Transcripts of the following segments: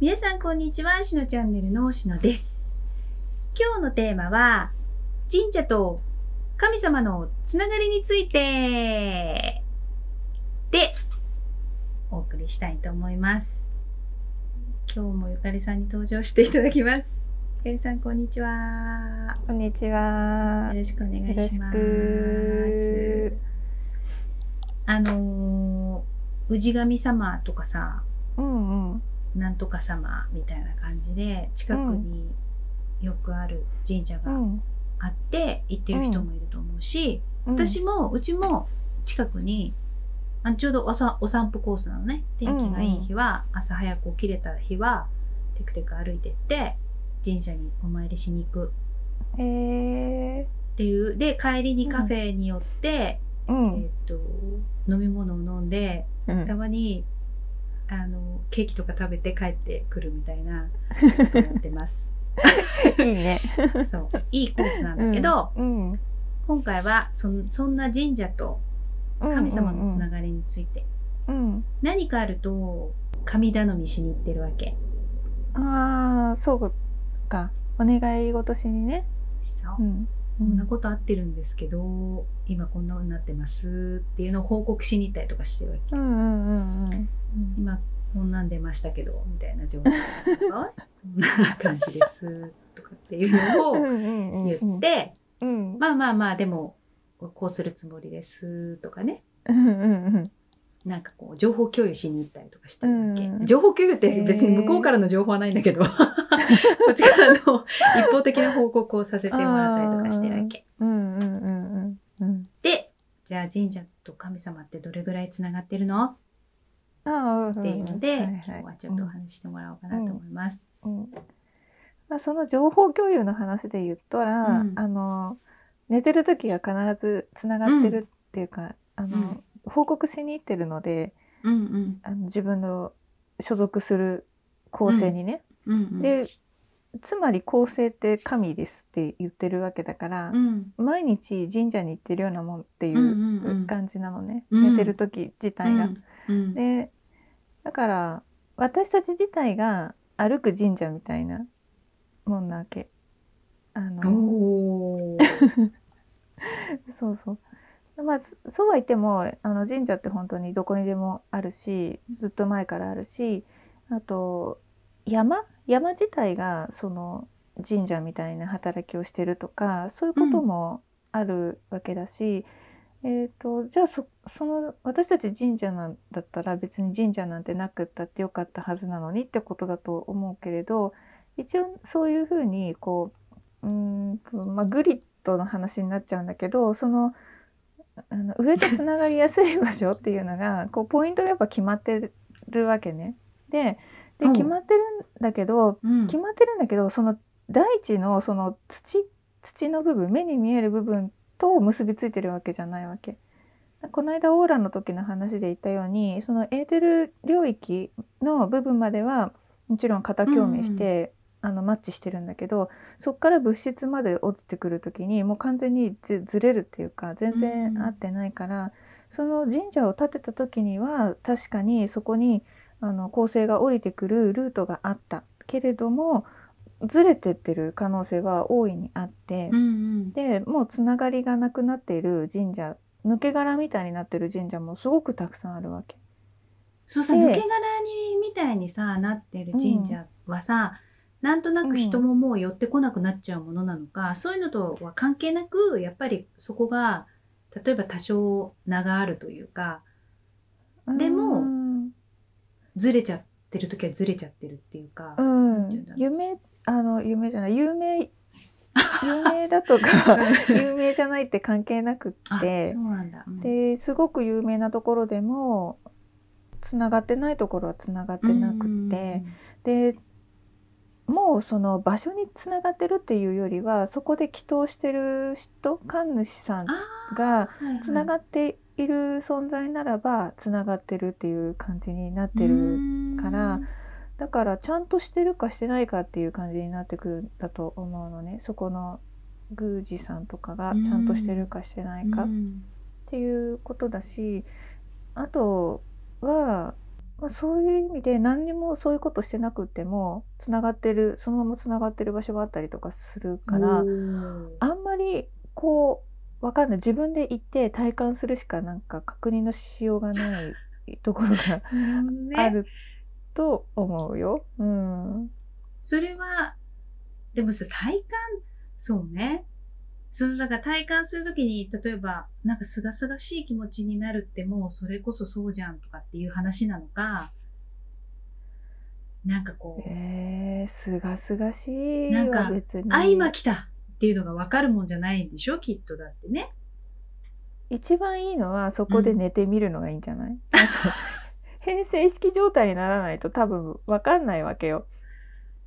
皆さんこんにちは、しのチャンネルのしのです。今日のテーマは、神社と神様のつながりについてで、お送りしたいと思います。今日もゆかりさんに登場していただきます。ゆかりさんこんにちは。こんにちは。よろしくお願いします。あのー、氏神様とかさ、うんうん。なんとか様みたいな感じで近くによくある神社がうん。あって行ってる人もいると思うし、私もうちも近くにあちょうどおさお散歩コースなのね。天気がいい日は、朝早く起きれた日はテクテク歩いてって神社にお参りしに行く。へえっていう。で帰りにカフェに寄って、ー。うん。えっと飲み物を飲んでうん。たまにあのケーキとか食べて帰ってくるみたいなことをやってます。いいね。そういいコースなんだけど、うん。うん今回はそんそんな神社と神様のつながりについて、うん。何かあると神頼みしに行ってるわけ。ああ、そうか。お願い事しにね。そううん。こんなことあってるんですけど、今こんなになってますっていうのを報告しに行ったりとかしてるわけ。うんうんうんうん。今こんなん出ましたけどみたいな状態とかこんな感じですとかっていうのを ん言って、うん。まあまあまあでもこうするつもりですとかねうんうんうん。なんかこう情報共有しに行ったりとかしたわけ、うん情報共有って別に向こうからの情報はないんだけど、こっちからの一方的な報告をさせてもらったりとかしてるわけ。うんうんうんうんうん。でじゃあ神社と神様ってどれぐらいつながってるの？ああ、っていうので、はい今日はちょっとお話ししてもらおうかなと思います。うん。まあ、その情報共有の話で言ったら、うん。あの寝てる時は必ずつながってるっていうか、あのうん報告しに行ってるのでうんうん。あの自分の所属する構成にね、うんうん、でつまり構成って神ですって言ってるわけだからう、ん。毎日神社に行ってるようなもんっていうんうんううん。感じなのね、うん。寝てる時自体が。うん。でだから私たち自体が歩く神社みたいなもんなわけ。あの そうそう。まあそそうは言ってもあの神社って本当にどこにでもあるしずっと前からあるしあと山山自体がその神社みたいな働きをしてるとかそういうこともあるわけだし、えー、とじゃあそその私たち神社なんだったら別に神社なんてなくったってよかったはずなのにってことだと思うけれど一応そういうふうにこううーんと、まあ、グリッドの話になっちゃうんだけどそのあの上とつながりやすい場所っていうのがこうポイントがやっぱ決まってるわけね。ででうん。決まってるんだけど、うん。決まってるんだけどその大地のその土土の部分目に見える部分と結びついてるわけじゃないわけ。この間オーラの時の話で言ったようにそのエーテル領域の部分まではもちろん型共鳴して、あのマッチしてるんだけどそこから物質まで落ちてくる時にもう完全にずずれるっていうか全然合ってないから、その神社を建てた時には確かにそこにあの構成が降りてくるルートがあったけれどもずれてってる可能性は大いにあって、うんうんでもうつながりがなくなっている神社抜け殻みたいになってる神社もすごくたくさんあるわけ。そうさ、で抜け殻にみたいにさなってる神社はさ、なんとなく人ももう寄ってこなくなっちゃうものなのか、そういうのとは関係なくやっぱりそこが例えば多少名があるというかでもうんずれちゃってる時はずれちゃってるっていうか、うなん夢あの夢じゃない。有名 有名だとか有名じゃないって関係なくあってですごく有名なところでもつながってないところはつながってなくって、でもうその場所につながってるっていうよりはそこで祈祷してる人神主さんあがーつながっている存在ならばつながってるっていう感じになってるからだからちゃんとしてるかしてないかっていう感じになってくるんだと思うのね。そこの宮司さんとかがちゃんとしてるかしてないかっうん。ていうことだしあとはまあ、そういう意味で何にもそういうことしてなくってもつながってるそのままつながってる場所があったりとかするからあんまりこうわかんない。自分で行って体感するしかなんか確認のしようがないところが ね。あると思うよ。うん、それは、でもさ、体感、そうね。その、だから体感するときに、例えば、なんか清々しい気持ちになるってもうそれこそそうじゃんとかっていう話なのか、なんかこう、えー、すがすがしいなんかあ、今来たっていうのがわかるもんじゃないんでしょ？きっとだってね。一番いいのはそこで寝てみるのがいいんじゃない、あと変性意識状態にならないと多分わかんないわけよ。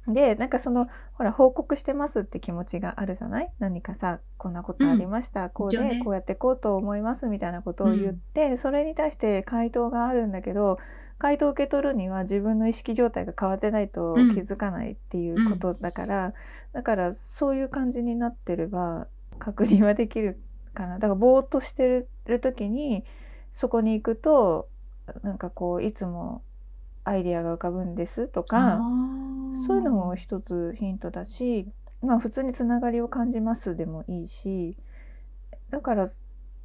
でなんかそのほら報告してますって気持ちがあるじゃない？何かさこんなことありました、こうで、ね。こうやってこうと思いますみたいなことを言って、それに対して回答があるんだけど回答を受け取るには自分の意識状態が変わってないとうん。気づかないっていうことだから、だからそういう感じになってれば確認はできるかな。だからぼーっとしてるる時にそこに行くとなんかこういつもアイデアが浮かぶんですとかそういうのも一つヒントだしまあ普通につながりを感じますでもいいしだから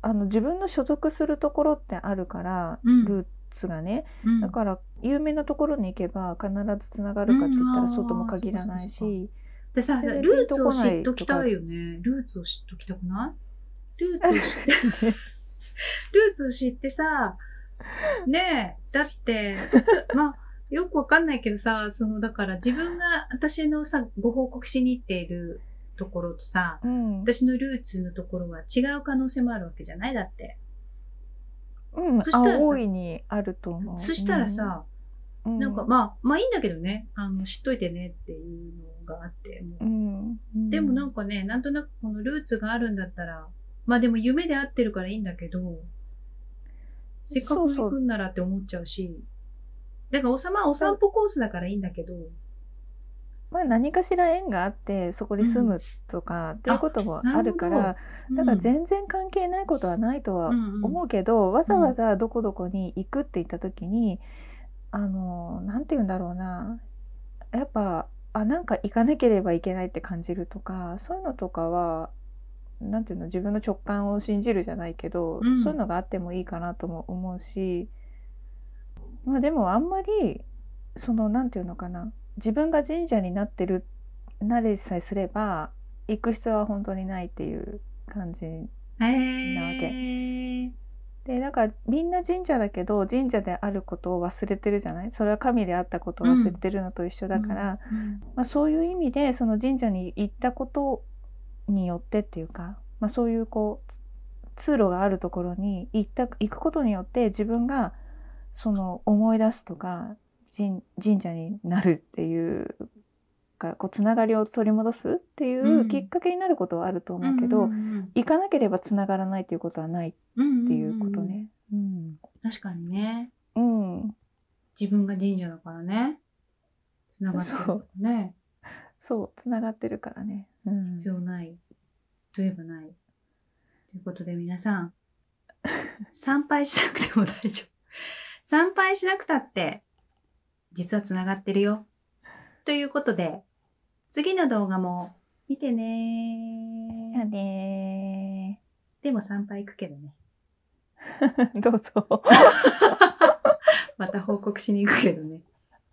あの自分の所属するところってあるから、うん。ルーツがねうん。だから有名なところに行けば必ずつながるかって言ったらそうとも限らないし。でさ、ルーツを知っときたいよね。ルーツを知っときたくない？ルーツを知って、ルーツを知ってさ、ねえ、だって、まあ、よくわかんないけどさ、その、だから自分が私のさ、ご報告しに行っているところとさ、うん。私のルーツのところは違う可能性もあるわけじゃない？だって。うん、そしたら大いにあると思う。そしたらさ、うん、なんかまあ、まあいいんだけどね、あの、知っといてねっていうあって、もう。うん、うん、でもなんかね、なんとなくこのルーツがあるんだったら、まあでも夢で合ってるからいいんだけど、せっかく行くんならって思っちゃうし、だからおさまお散歩コースだからいいんだけど、まあ何かしら縁があってそこに住むとか、っていうこともあるからだから全然関係ないことはないとはうん思うけど、わざわざどこどこに行くって言った時に、あのなんて言うんだろうな。やっぱあなんか行かなければいけないって感じるとかそういうのとかはなんていうの自分の直感を信じるじゃないけど、うん。そういうのがあってもいいかなとも思うしまあでもあんまりそのなんていうのかな自分が神社になってるなれさえすれば行く必要は本当にないっていう感じへなわーでだからみんな神社だけど神社であることを忘れてるじゃない？それは神であったことを忘れてるのと一緒だから、うん。まあ、そういう意味でその神社に行ったことによってっていうか、まあ、そういうこう通路があるところに行った行くことによって自分がその思い出すとか神神社になるっていうかこうつながりを取り戻すっていううんきっかけになることはあると思うけど、ん行かなければつながらないっていうことはないっうんていうことね。うん確かにね。うん、自分が神社だからね。つながってるからね。そうつながってるからね。うん、必要ない。といえばない。ということで皆さん、参拝しなくても大丈夫。参拝しなくたって、実はつながってるよ。ということで、次の動画も見てねやねでも参拝行くけどね。ー どうぞ。また報告しに行くけどね。